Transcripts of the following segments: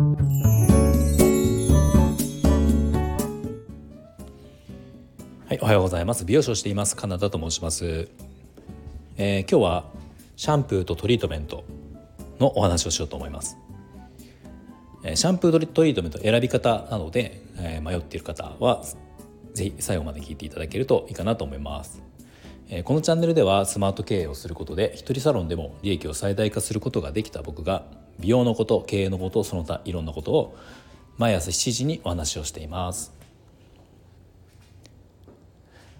はい、おはようございます。美容師をしています。カナダと申します。えー、今日はシャンプーとトリートメントのお話をしようと思います。えー、シャンプートリートメント選び方などで、えー、迷っている方はぜひ最後まで聞いていただけるといいかなと思います。えこのチャンネルではスマート経営をすることで一人サロンでも利益を最大化することができた僕が美容のこと経営のことその他いろんなことを毎朝7時にお話をしています。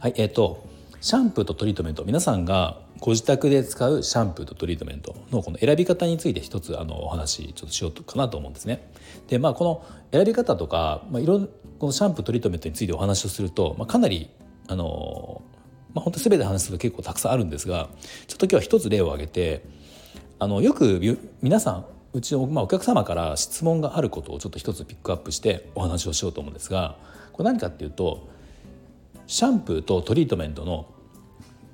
はいえーと、シャンプーとトリートメント皆さんがご自宅で使うシャンプーとトリートメントのこの選び方について一つあのお話ちょっとしようかなと思うんですね。でまあこの選び方とか、まあ、いろんこのシャンプートリートメントについてお話をすると、まあ、かなりあのまあ、本当全て話すと結構たくさんあるんですがちょっと今日は一つ例を挙げてあのよく皆さんうちの、まあ、お客様から質問があることをちょっと一つピックアップしてお話をしようと思うんですがこれ何かっていうとシャンプーとトリートメントの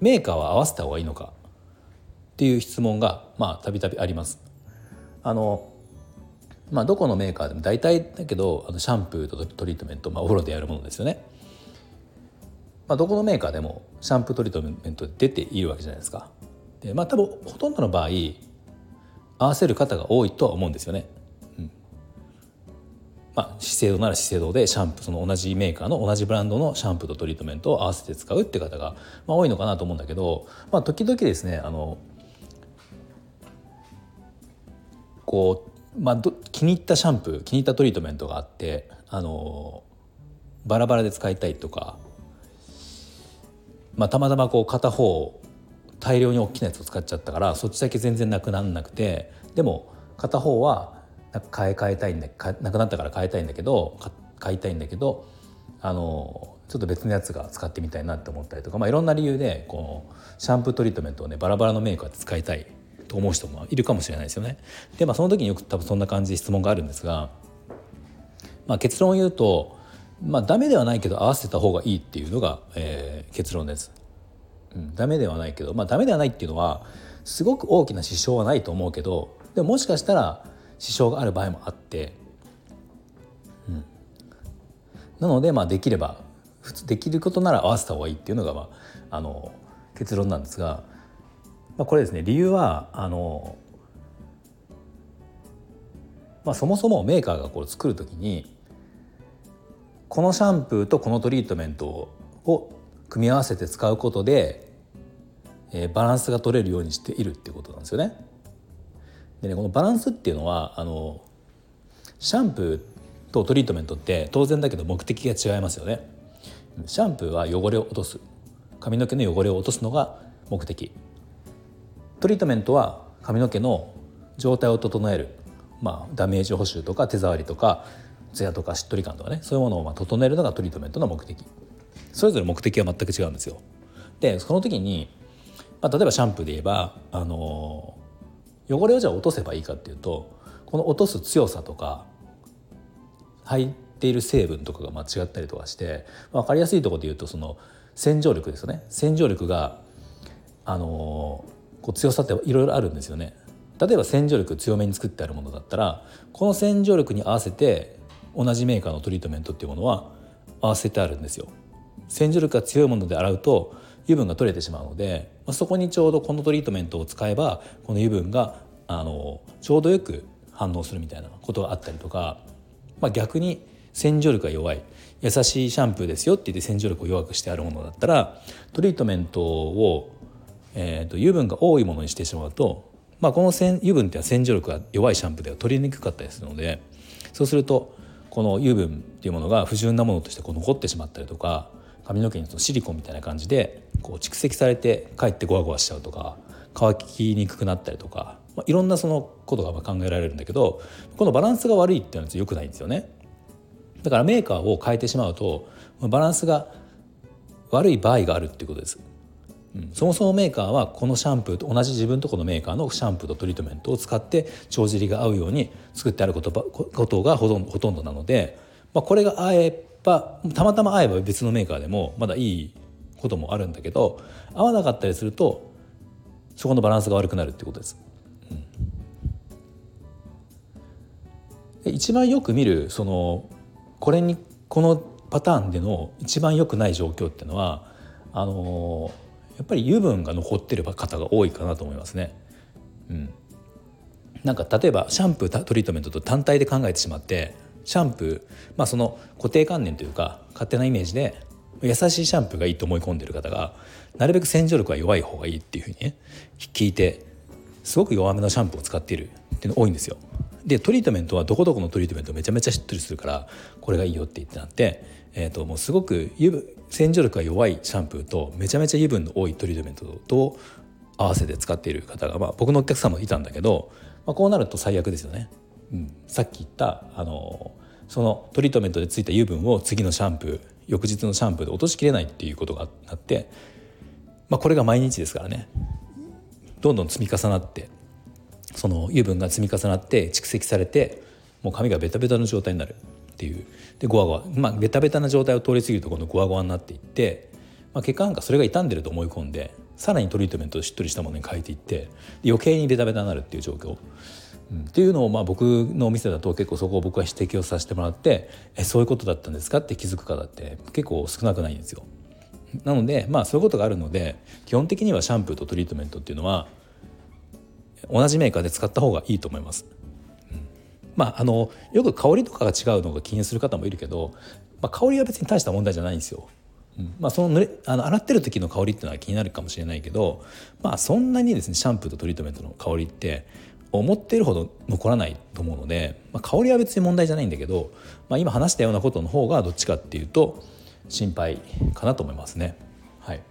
メーカーは合わせた方がいいのかっていう質問がまあたびたびあります。あのまあ、どこのメーカーでも大体だけどあのシャンプーとトリートメント、まあ、お風呂でやるものですよね。まあ、どこのメーカーでもシャンプートリートメント出ているわけじゃないですか。でまあ多分ほとんどの場合合わせる方が多いとは思うんですよね。うんまあ、資生堂なら資生堂でシャンプーその同じメーカーの同じブランドのシャンプーとトリートメントを合わせて使うって方が、まあ、多いのかなと思うんだけど、まあ、時々ですねあのこう、まあ、気に入ったシャンプー気に入ったトリートメントがあってあのバラバラで使いたいとかまあ、たまたまこう片方大量に大きなやつを使っちゃったからそっちだけ全然なくなんなくてでも片方はなんか買い替えたいんだなくなったから変えたいんだけど買いたいんだけどあのちょっと別のやつが使ってみたいなって思ったりとか、まあ、いろんな理由でこうシャンプートリートメントをねバラバラのメーカーで使いたいと思う人もいるかもしれないですよね。でまあその時によく多分そんな感じで質問があるんですが、まあ、結論を言うとまあダメではないけど合わせた方がいいっていうのが、えー、結論です。うん、ダメではないけどまあダメではないっていうのはすごく大きな支障はないと思うけどでももしかしたら支障がある場合もあって、うん、なのでまあできれば普通できることなら合わせた方がいいっていうのが、まあ、あの結論なんですが、まあ、これですね理由はあの、まあ、そもそもメーカーがこれ作る時にこのシャンプーとこのトリートメントを組み合わせて使うことで、えー、バランスが取れるようにしているっていうことなんですよね。でねこのバランスっていうのはあのシャンプーとトリートメントって当然だけど目的が違いますよね。シャンプーは汚れを落とす髪の毛の汚れを落とすのが目的トリートメントは髪の毛の状態を整える、まあ、ダメージ補修とか手触りとかツヤとかしっとり感とかねそういうものをま整えるのがトリートメントの目的それぞれ目的は全く違うんですよ。でその時に、まあ、例えばシャンプーで言えば、あの汚れをじゃあ落とせばいいかっていうとこの落とす強さとか入っている成分とかが間違ったりとかして分かりやすいとこで言うとその洗浄力ですよね洗浄力が、あのこう強さっていろいろあるんですよね。例えば洗浄力強めに作ってあるものだったらこの洗浄力に合わせて同じメーカーのトリートメントっていうものは合わせてあるんですよ。洗浄力が強いもので洗うと油分が取れてしまうので、まあ、そこにちょうどこのトリートメントを使えばこの油分があのちょうどよく反応するみたいなことがあったりとか、まあ、逆に洗浄力が弱い優しいシャンプーですよって言って洗浄力を弱くしてあるものだったらトリートメントを、えーと、油分が多いものにしてしまうと、まあ、この油分っては洗浄力が弱いシャンプーでは取りにくかったりするのでそうするとこの油分っていうものが不純なものとしてこう残ってしまったりとか髪の毛にそのシリコンみたいな感じでこう蓄積されてかえってゴワゴワしちゃうとか乾きにくくなったりとか、まあ、いろんなそのことが考えられるんだけどこのバランスが悪いっていうのは良くないんですよね。だからメーカーを変えてしまうとバランスが悪い場合があるっていうことです。うん、そもそもメーカーはこのシャンプーと同じ自分とこのメーカーのシャンプーとトリートメントを使って帳尻が合うように作ってあることことがほとんどほとんどなので、まあ、これが合えばたまたま合えば別のメーカーでもまだいいこともあるんだけど合わなかったりするとそこのバランスが悪くなるってことです。うん、一番よく見るそのこれにこのパターンでの一番良くない状況っていうのはあのやっぱり油分が残ってる方が多いかなと思いますね。うん、なんか例えばシャンプートリートメントと単体で考えてしまってシャンプーまあその固定観念というか勝手なイメージで優しいシャンプーがいいと思い込んでる方がなるべく洗浄力は弱い方がいいっていうふうにね聞いてすごく弱めのシャンプーを使っているっていうの多いんですよ。でトリートメントはどこどこのトリートメントめちゃめちゃしっとりするからこれがいいよって言ってなって、えー、ともうすごく油分洗浄力が弱いシャンプーとめちゃめちゃ油分の多いトリートメントと合わせて使っている方が、まあ、僕のお客様いたんだけど、まあ、こうなると最悪ですよね。うん、さっき言ったあのそのトリートメントでついた油分を次のシャンプー翌日のシャンプーで落としきれないっていうことがあって、まあ、これが毎日ですからね。どんどん積み重なってその油分が積み重なって蓄積されてもう髪がベタベタの状態になるっていう。でゴワゴワ。まあベタベタな状態を通り過ぎると今度ゴワゴワになっていって、まあ、結果なんかそれが傷んでると思い込んでさらにトリートメントをしっとりしたものに変えていって余計にベタベタになるっていう状況、っていうのをまあ僕のお店だと結構そこを僕は指摘をさせてもらってえそういうことだったんですかって気づく方って結構少なくないんですよ。なのでまあそういうことがあるので基本的にはシャンプーとトリートメントっていうのは同じメーカーで使った方がいいと思います。うん、まああのよく香りとかが違うのが気にする方もいるけど、まあ、香りは別に大した問題じゃないんですよ。まあ、その濡れあの洗ってる時の香りっていうのは気になるかもしれないけど、まあ、そんなにですねシャンプーとトリートメントの香りって思っているほど残らないと思うので、まあ、香りは別に問題じゃないんだけど、まあ、今話したようなことの方がどっちかっていうと心配かなと思いますね。はい、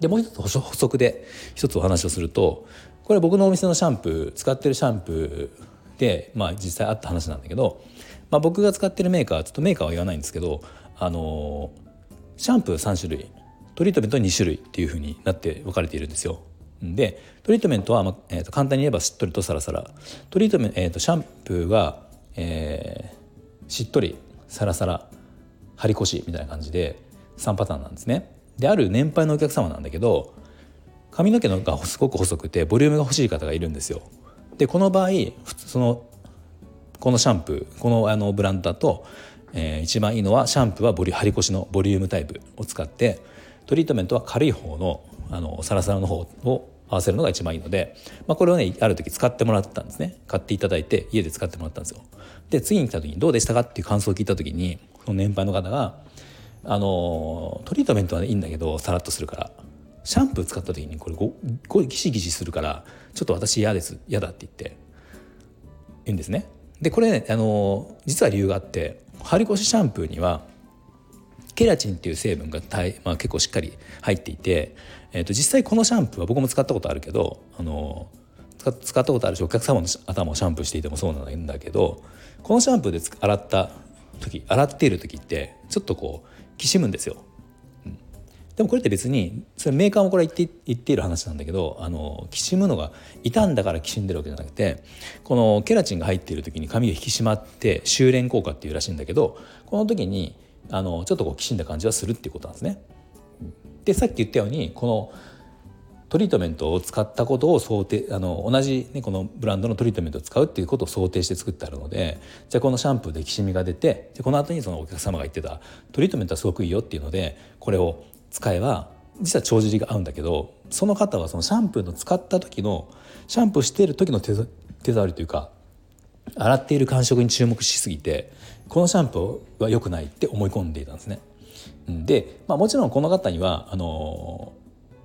でもう一つ補足で一つお話をするとこれ僕のお店のシャンプー使ってるシャンプーで、まあ、実際あった話なんだけど、まあ、僕が使ってるメーカーちょっとメーカーは言わないんですけどあのシャンプー3種類トリートメント2種類っていうふうになって分かれているんですよ。でトリートメントは、まあえー、と簡単に言えばしっとりとサラサラトリートメント、えー、とシャンプーが、えー、しっとりサラサラ張り腰みたいな感じで3パターンなんですね。である年配のお客様なんだけど髪の毛のがすごく細くてボリュームが欲しい方がいるんですよ。でこの場合そのこのシャンプーこのあのブランドだと、えー、一番いいのはシャンプーはボリ張り腰のボリュームタイプを使ってトリートメントは軽い方のあのサラサラの方を合わせるのが一番いいので、まあ、これをねある時使ってもらったんですね買っていただいて家で使ってもらったんですよで次に来た時にどうでしたかっていう感想を聞いた時にその年配の方があのトリートメントは、いいんだけどさらっとするからシャンプー使った時にこれごごギシギシするからちょっと私嫌です嫌だって言って言うんですね。でこれねあの実は理由があって張り腰シャンプーにはケラチンっていう成分がまあ、結構しっかり入っていて、えー、と実際このシャンプーは僕も使ったことあるけどあの使ったことあるしお客様の頭をシャンプーしていてもそうなんだけどこのシャンプーで洗った時洗っている時ってちょっとこうきしむんですよ。うんでもこれって別にそれメーカーもこれ言って言っている話なんだけどあのきしむのが傷んだからきしんでるわけじゃなくてこのケラチンが入っている時に髪が引き締まって修練効果っていうらしいんだけどこの時にあのちょっとこうきしんだ感じはするっていうことなんですね。でさっき言ったようにこのトリートメントを使ったことを想定あの同じ、ね、このブランドのトリートメントを使うっていうことを想定して作ってあるのでじゃあこのシャンプーできしみが出てでこの後にそのお客様が言ってたトリートメントはすごくいいよっていうのでこれを使えば実は帳尻が合うんだけどその方はそのシャンプーの使った時のシャンプーしている時の手手触りというか洗っている感触に注目しすぎてこのシャンプーは良くないって思い込んでいたんですね。で、まあ、もちろんこの方にはあの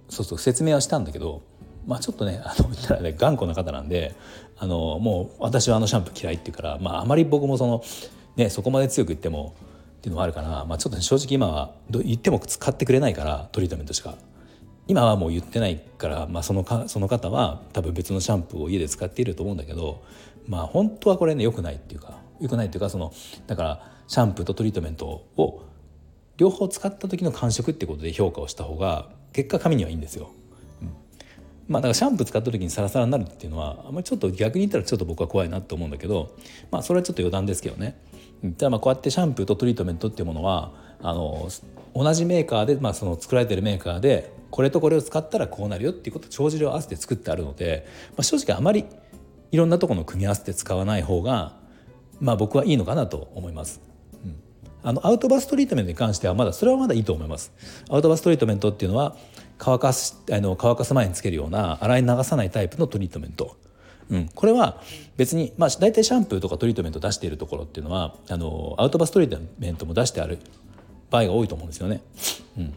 そうそう説明はしたんだけど、まあ、ちょっとねあのたらね頑固な方なんであのもう私はあのシャンプー嫌いって言うから、まあ、あまり僕もその、ね、そこまで強く言ってもっていうのもあるから、まあ、ちょっと正直今は言っても使ってくれないからトリートメントしか。今はもう言ってないから、まあ、そのかその方は多分別のシャンプーを家で使っていると思うんだけどまあ本当はこれね良くないっていうか良くないっていうかそのだからシャンプーとトリートメントを両方使った時の感触ってことで評価をした方が結果髪にはいいんですよ。まあ、だからシャンプー使った時にサラサラになるっていうのはあんまりちょっと逆に言ったらちょっと僕は怖いなと思うんだけど、まあ、それはちょっと余談ですけどね。ただまあこうやってシャンプーとトリートメントっていうものはあの同じメーカーで、まあ、その作られてるメーカーでこれとこれを使ったらこうなるよっていうことを帳尻を合わせて作ってあるので、まあ、正直あまりいろんなところの組み合わせて使わない方がまあ僕はいいのかなと思います。あのアウトバストリートメントに関してはまだそれはまだいいと思います。アウトバストリートメントっていうのは乾かすあの乾かす前につけるような洗い流さないタイプのトリートメント。うん、これは別に、まあ、大体シャンプーとかトリートメント出しているところっていうのはあのアウトバストリートメントも出してある場合が多いと思うんですよね。うん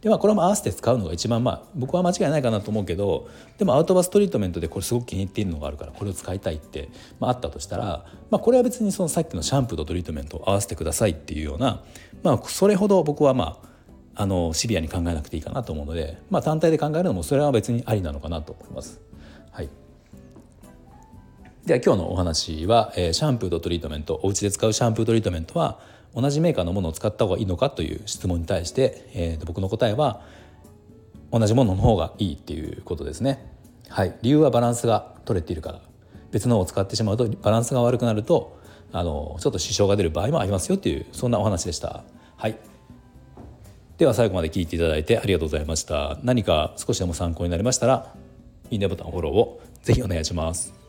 でまあこれも合わせて使うのが一番まあ僕は間違いないかなと思うけどでもアウトバストリートメントでこれすごく気に入っているのがあるからこれを使いたいって、まあ、あったとしたら、まあ、これは別にそのさっきのシャンプーとトリートメントを合わせてくださいっていうような、まあ、それほど僕はまああのシビアに考えなくていいかなと思うので、まあ、単体で考えるのもそれは別にありなのかなと思います。はいでは今日のお話は、えー、シャンプーとトリートメントお家で使うシャンプートリートメントは同じメーカーのものを使った方がいいのかという質問に対して、えー、僕の答えは同じものの方がいいっていうことですね。はい、理由はバランスが取れているから別のを使ってしまうとバランスが悪くなるとあのちょっと支障が出る場合もありますよっていうそんなお話でした。はいでは最後まで聞いていただいてありがとうございました。何か少しでも参考になりましたらいいねボタンフォローをぜひお願いします。